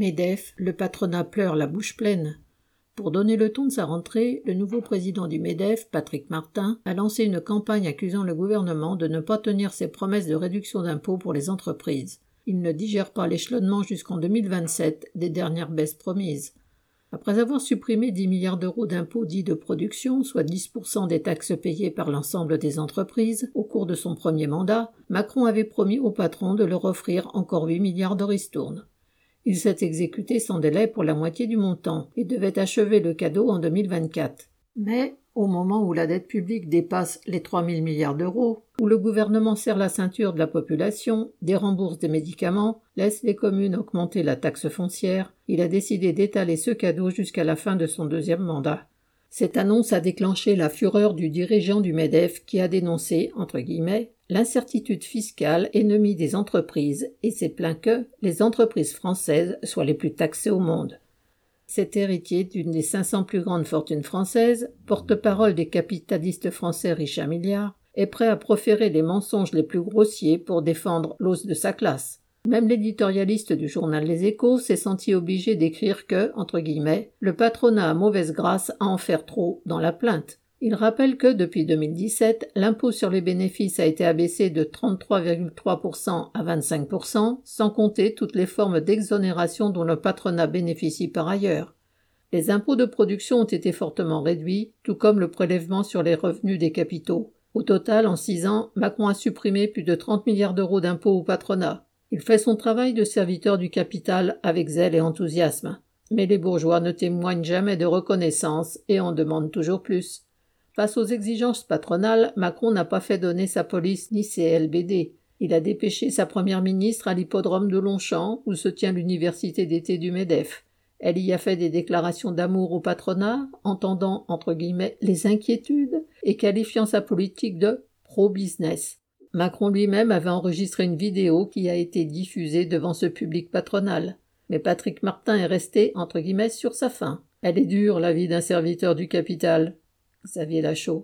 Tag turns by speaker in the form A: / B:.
A: MEDEF, le patronat pleure la bouche pleine. Pour donner le ton de sa rentrée, le nouveau président du MEDEF, Patrick Martin, a lancé une campagne accusant le gouvernement de ne pas tenir ses promesses de réduction d'impôts pour les entreprises. Il ne digère pas l'échelonnement jusqu'en 2027 des dernières baisses promises. Après avoir supprimé 10 milliards d'euros d'impôts dits de production, soit 10% des taxes payées par l'ensemble des entreprises, au cours de son premier mandat, Macron avait promis aux patrons de leur offrir encore 8 milliards de ristournes. Il s'est exécuté sans délai pour la moitié du montant et devait achever le cadeau en 2024. Mais, au moment où la dette publique dépasse les 3 000 milliards d'euros, où le gouvernement serre la ceinture de la population, dérembourse des médicaments, laisse les communes augmenter la taxe foncière, il a décidé d'étaler ce cadeau jusqu'à la fin de son deuxième mandat. Cette annonce a déclenché la fureur du dirigeant du MEDEF qui a dénoncé, entre guillemets, l'incertitude fiscale ennemie des entreprises et s'est plaint que les entreprises françaises soient les plus taxées au monde. Cet héritier d'une des 500 plus grandes fortunes françaises, porte-parole des capitalistes français riches à milliards, est prêt à proférer les mensonges les plus grossiers pour défendre l'os de sa classe. Même l'éditorialiste du journal Les Échos s'est senti obligé d'écrire que, entre guillemets, le patronat a mauvaise grâce à en faire trop dans la plainte. Il rappelle que depuis 2017, l'impôt sur les bénéfices a été abaissé de 33,3% à 25%, sans compter toutes les formes d'exonération dont le patronat bénéficie par ailleurs. Les impôts de production ont été fortement réduits, tout comme le prélèvement sur les revenus des capitaux. Au total, en six ans, Macron a supprimé plus de 30 milliards d'euros d'impôts au patronat. Il fait son travail de serviteur du capital avec zèle et enthousiasme. Mais les bourgeois ne témoignent jamais de reconnaissance et en demandent toujours plus. Face aux exigences patronales, Macron n'a pas fait donner sa police ni ses LBD. Il a dépêché sa première ministre à l'hippodrome de Longchamp, où se tient l'université d'été du MEDEF. Elle y a fait des déclarations d'amour au patronat, entendant entre guillemets les inquiétudes et qualifiant sa politique de pro-business. Macron lui-même avait enregistré une vidéo qui a été diffusée devant ce public patronal. Mais Patrick Martin est resté, entre guillemets, sur sa faim. Elle est dure, la vie d'un serviteur du capital. Xavier Lachaud.